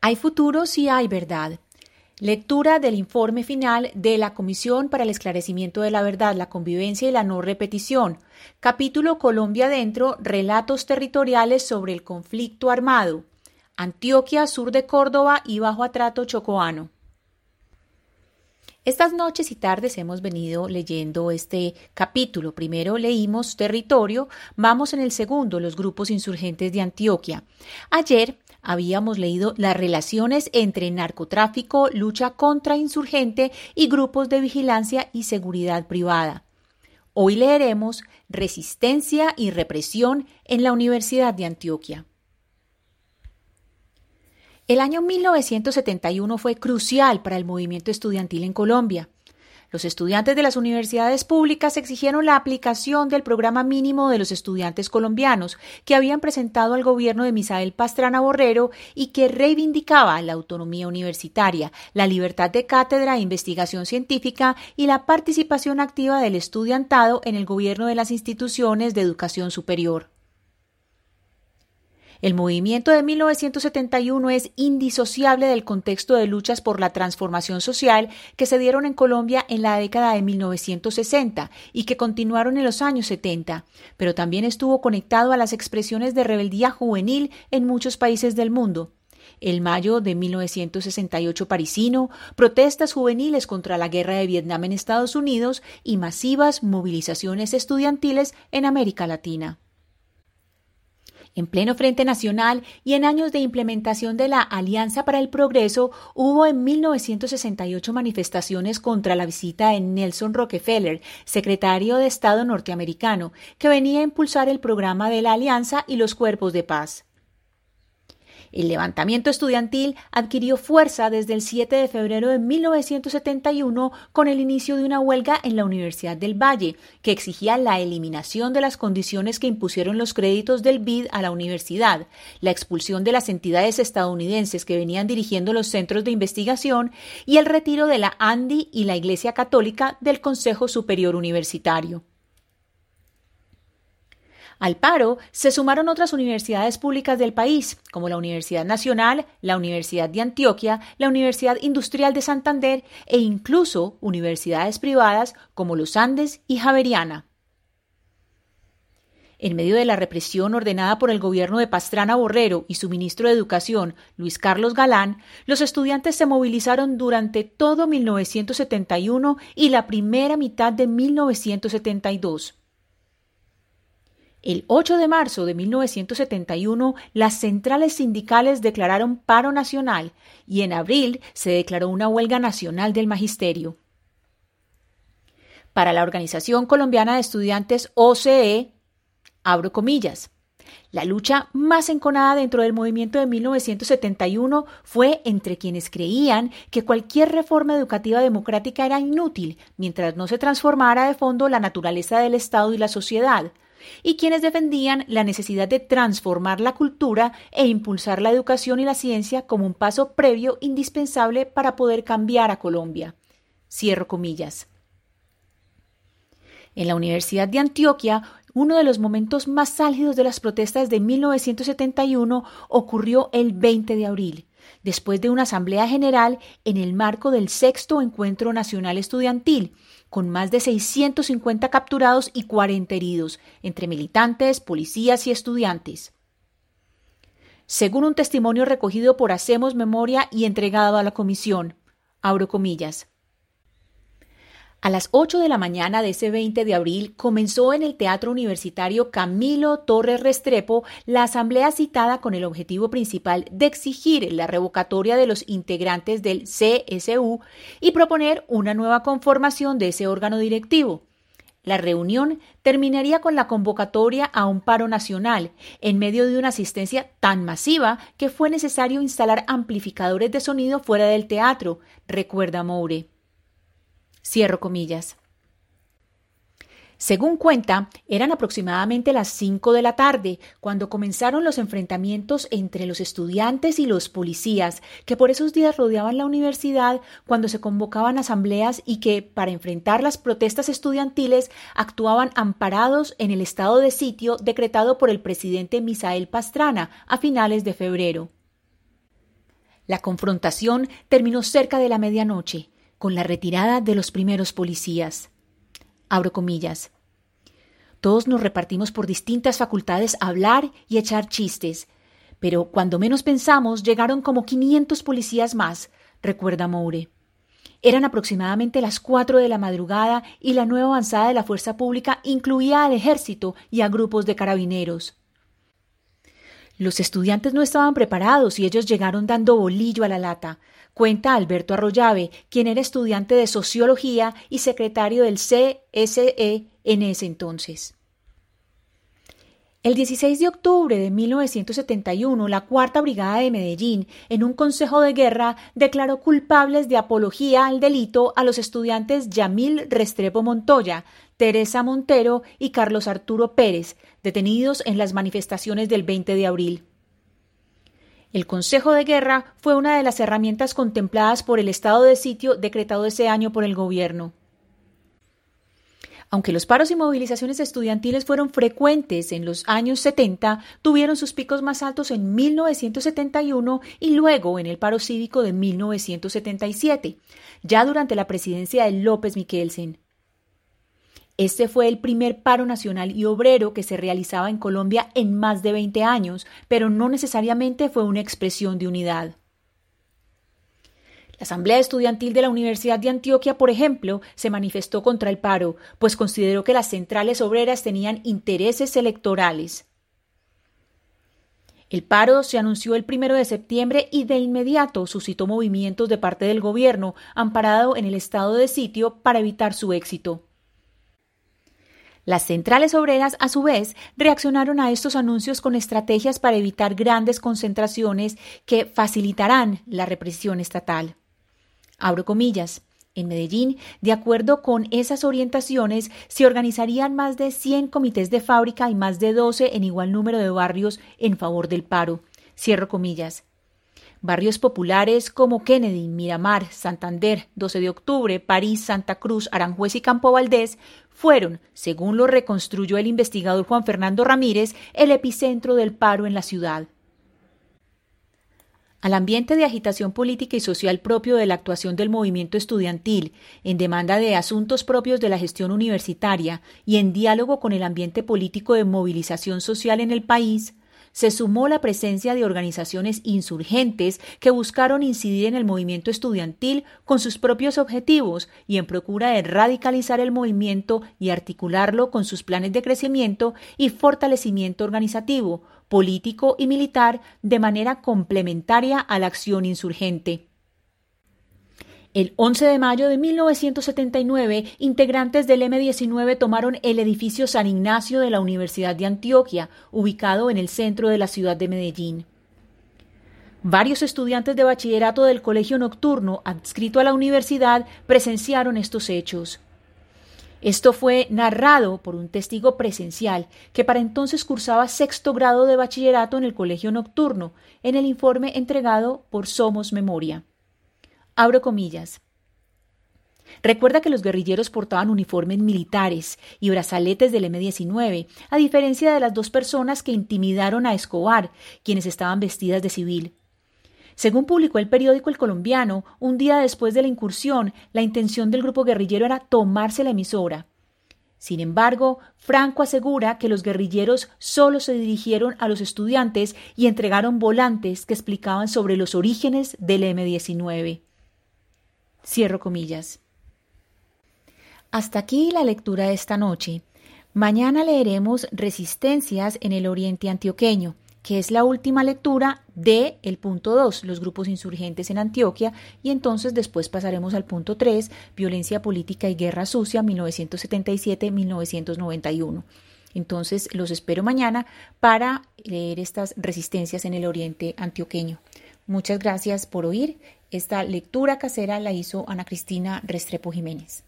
Hay futuro si hay verdad. Lectura del informe final de la Comisión para el Esclarecimiento de la Verdad, la Convivencia y la No Repetición. Capítulo Colombia Dentro, Relatos Territoriales sobre el Conflicto Armado. Antioquia, sur de Córdoba y Bajo Atrato Chocoano. Estas noches y tardes hemos venido leyendo este capítulo. Primero leímos Territorio, vamos en el segundo, los grupos insurgentes de Antioquia. Ayer habíamos leído las relaciones entre narcotráfico, lucha contra insurgente y grupos de vigilancia y seguridad privada. Hoy leeremos Resistencia y represión en la Universidad de Antioquia. El año 1971 fue crucial para el movimiento estudiantil en Colombia. Los estudiantes de las universidades públicas exigieron la aplicación del programa mínimo de los estudiantes colombianos que habían presentado al gobierno de Misael Pastrana Borrero y que reivindicaba la autonomía universitaria, la libertad de cátedra e investigación científica y la participación activa del estudiantado en el gobierno de las instituciones de educación superior. El movimiento de 1971 es indisociable del contexto de luchas por la transformación social que se dieron en Colombia en la década de 1960 y que continuaron en los años 70, pero también estuvo conectado a las expresiones de rebeldía juvenil en muchos países del mundo. El mayo de 1968 parisino, protestas juveniles contra la guerra de Vietnam en Estados Unidos y masivas movilizaciones estudiantiles en América Latina en pleno Frente Nacional y en años de implementación de la Alianza para el Progreso, hubo en 1968 manifestaciones contra la visita de Nelson Rockefeller, secretario de Estado norteamericano, que venía a impulsar el programa de la Alianza y los cuerpos de paz. El levantamiento estudiantil adquirió fuerza desde el 7 de febrero de 1971 con el inicio de una huelga en la Universidad del Valle, que exigía la eliminación de las condiciones que impusieron los créditos del BID a la universidad, la expulsión de las entidades estadounidenses que venían dirigiendo los centros de investigación y el retiro de la ANDI y la Iglesia Católica del Consejo Superior Universitario. Al paro se sumaron otras universidades públicas del país, como la Universidad Nacional, la Universidad de Antioquia, la Universidad Industrial de Santander e incluso universidades privadas como los Andes y Javeriana. En medio de la represión ordenada por el gobierno de Pastrana Borrero y su ministro de Educación, Luis Carlos Galán, los estudiantes se movilizaron durante todo 1971 y la primera mitad de 1972. El 8 de marzo de 1971, las centrales sindicales declararon paro nacional y en abril se declaró una huelga nacional del magisterio. Para la Organización Colombiana de Estudiantes OCE, abro comillas, la lucha más enconada dentro del movimiento de 1971 fue entre quienes creían que cualquier reforma educativa democrática era inútil mientras no se transformara de fondo la naturaleza del Estado y la sociedad, y quienes defendían la necesidad de transformar la cultura e impulsar la educación y la ciencia como un paso previo indispensable para poder cambiar a Colombia. Cierro comillas. En la Universidad de Antioquia, uno de los momentos más álgidos de las protestas de 1971 ocurrió el 20 de abril, después de una asamblea general en el marco del sexto Encuentro Nacional Estudiantil, con más de 650 capturados y 40 heridos, entre militantes, policías y estudiantes. Según un testimonio recogido por Hacemos Memoria y entregado a la comisión, abro comillas, a las 8 de la mañana de ese 20 de abril comenzó en el Teatro Universitario Camilo Torres Restrepo la asamblea citada con el objetivo principal de exigir la revocatoria de los integrantes del CSU y proponer una nueva conformación de ese órgano directivo. La reunión terminaría con la convocatoria a un paro nacional, en medio de una asistencia tan masiva que fue necesario instalar amplificadores de sonido fuera del teatro, recuerda Moure. Cierro comillas. Según cuenta, eran aproximadamente las 5 de la tarde cuando comenzaron los enfrentamientos entre los estudiantes y los policías, que por esos días rodeaban la universidad cuando se convocaban asambleas y que, para enfrentar las protestas estudiantiles, actuaban amparados en el estado de sitio decretado por el presidente Misael Pastrana a finales de febrero. La confrontación terminó cerca de la medianoche, con la retirada de los primeros policías. Abro comillas. Todos nos repartimos por distintas facultades a hablar y echar chistes, pero cuando menos pensamos llegaron como 500 policías más, recuerda Moure. Eran aproximadamente las cuatro de la madrugada y la nueva avanzada de la fuerza pública incluía al ejército y a grupos de carabineros. Los estudiantes no estaban preparados y ellos llegaron dando bolillo a la lata. Cuenta Alberto Arroyave, quien era estudiante de sociología y secretario del CSE en ese entonces. El 16 de octubre de 1971, la Cuarta Brigada de Medellín, en un consejo de guerra, declaró culpables de apología al delito a los estudiantes Yamil Restrepo Montoya, Teresa Montero y Carlos Arturo Pérez, detenidos en las manifestaciones del 20 de abril. El Consejo de Guerra fue una de las herramientas contempladas por el estado de sitio decretado ese año por el gobierno. Aunque los paros y movilizaciones estudiantiles fueron frecuentes en los años 70, tuvieron sus picos más altos en 1971 y luego en el paro cívico de 1977, ya durante la presidencia de López Miquelsen. Este fue el primer paro nacional y obrero que se realizaba en Colombia en más de 20 años, pero no necesariamente fue una expresión de unidad. La Asamblea Estudiantil de la Universidad de Antioquia, por ejemplo, se manifestó contra el paro, pues consideró que las centrales obreras tenían intereses electorales. El paro se anunció el primero de septiembre y de inmediato suscitó movimientos de parte del gobierno, amparado en el estado de sitio, para evitar su éxito. Las centrales obreras, a su vez, reaccionaron a estos anuncios con estrategias para evitar grandes concentraciones que facilitarán la represión estatal. Abro comillas. En Medellín, de acuerdo con esas orientaciones, se organizarían más de 100 comités de fábrica y más de 12 en igual número de barrios en favor del paro. Cierro comillas. Barrios populares como Kennedy, Miramar, Santander, 12 de octubre, París, Santa Cruz, Aranjuez y Campo Valdés fueron, según lo reconstruyó el investigador Juan Fernando Ramírez, el epicentro del paro en la ciudad. Al ambiente de agitación política y social propio de la actuación del movimiento estudiantil, en demanda de asuntos propios de la gestión universitaria y en diálogo con el ambiente político de movilización social en el país, se sumó la presencia de organizaciones insurgentes que buscaron incidir en el movimiento estudiantil con sus propios objetivos y en procura de radicalizar el movimiento y articularlo con sus planes de crecimiento y fortalecimiento organizativo, político y militar de manera complementaria a la acción insurgente. El 11 de mayo de 1979, integrantes del M-19 tomaron el edificio San Ignacio de la Universidad de Antioquia, ubicado en el centro de la ciudad de Medellín. Varios estudiantes de bachillerato del colegio nocturno adscrito a la universidad presenciaron estos hechos. Esto fue narrado por un testigo presencial que para entonces cursaba sexto grado de bachillerato en el colegio nocturno, en el informe entregado por Somos Memoria. Abro comillas. Recuerda que los guerrilleros portaban uniformes militares y brazaletes del M-19, a diferencia de las dos personas que intimidaron a Escobar, quienes estaban vestidas de civil. Según publicó el periódico El Colombiano, un día después de la incursión, la intención del grupo guerrillero era tomarse la emisora. Sin embargo, Franco asegura que los guerrilleros solo se dirigieron a los estudiantes y entregaron volantes que explicaban sobre los orígenes del M-19. Cierro comillas. Hasta aquí la lectura de esta noche. Mañana leeremos Resistencias en el Oriente Antioqueño, que es la última lectura de el punto 2, los grupos insurgentes en Antioquia, y entonces después pasaremos al punto 3, Violencia Política y Guerra Sucia 1977-1991. Entonces los espero mañana para leer estas resistencias en el Oriente Antioqueño. Muchas gracias por oír esta lectura casera la hizo Ana Cristina Restrepo Jiménez.